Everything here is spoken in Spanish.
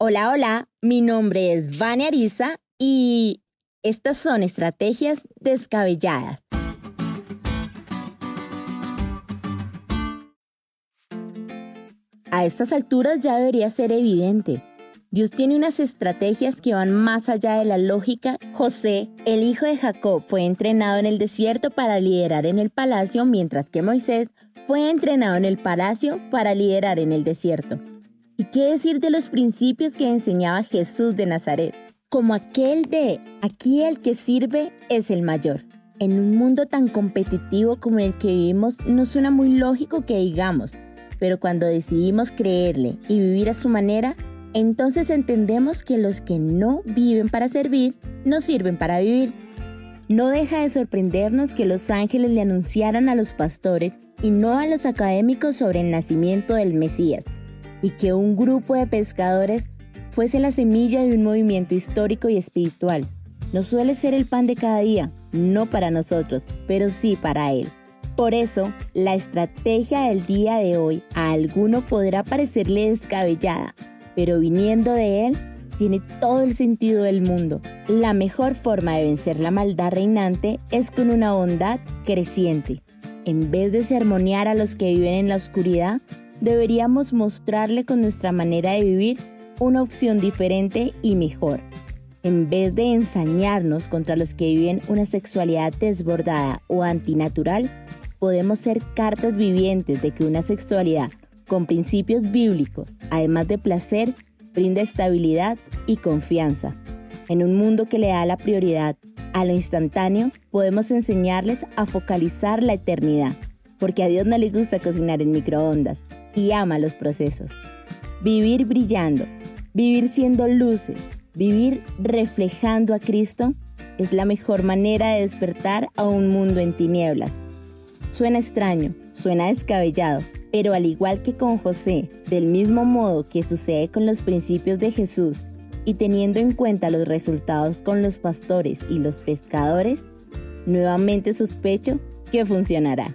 Hola, hola, mi nombre es Vania Ariza y estas son estrategias descabelladas. A estas alturas ya debería ser evidente. Dios tiene unas estrategias que van más allá de la lógica. José, el hijo de Jacob, fue entrenado en el desierto para liderar en el palacio, mientras que Moisés fue entrenado en el palacio para liderar en el desierto. ¿Y qué decir de los principios que enseñaba Jesús de Nazaret? Como aquel de, aquí el que sirve es el mayor. En un mundo tan competitivo como el que vivimos, no suena muy lógico que digamos, pero cuando decidimos creerle y vivir a su manera, entonces entendemos que los que no viven para servir, no sirven para vivir. No deja de sorprendernos que los ángeles le anunciaran a los pastores y no a los académicos sobre el nacimiento del Mesías, y que un grupo de pescadores fuese la semilla de un movimiento histórico y espiritual. No suele ser el pan de cada día, no para nosotros, pero sí para Él. Por eso, la estrategia del día de hoy a alguno podrá parecerle descabellada, pero viniendo de Él, tiene todo el sentido del mundo. La mejor forma de vencer la maldad reinante es con una bondad creciente. En vez de sermonear a los que viven en la oscuridad, deberíamos mostrarle con nuestra manera de vivir una opción diferente y mejor. En vez de ensañarnos contra los que viven una sexualidad desbordada o antinatural, podemos ser cartas vivientes de que una sexualidad con principios bíblicos, además de placer, brinda estabilidad y confianza. En un mundo que le da la prioridad a lo instantáneo, podemos enseñarles a focalizar la eternidad, porque a Dios no le gusta cocinar en microondas, y ama los procesos. Vivir brillando, vivir siendo luces, vivir reflejando a Cristo es la mejor manera de despertar a un mundo en tinieblas. Suena extraño, suena descabellado, pero al igual que con José, del mismo modo que sucede con los principios de Jesús y teniendo en cuenta los resultados con los pastores y los pescadores, nuevamente sospecho que funcionará.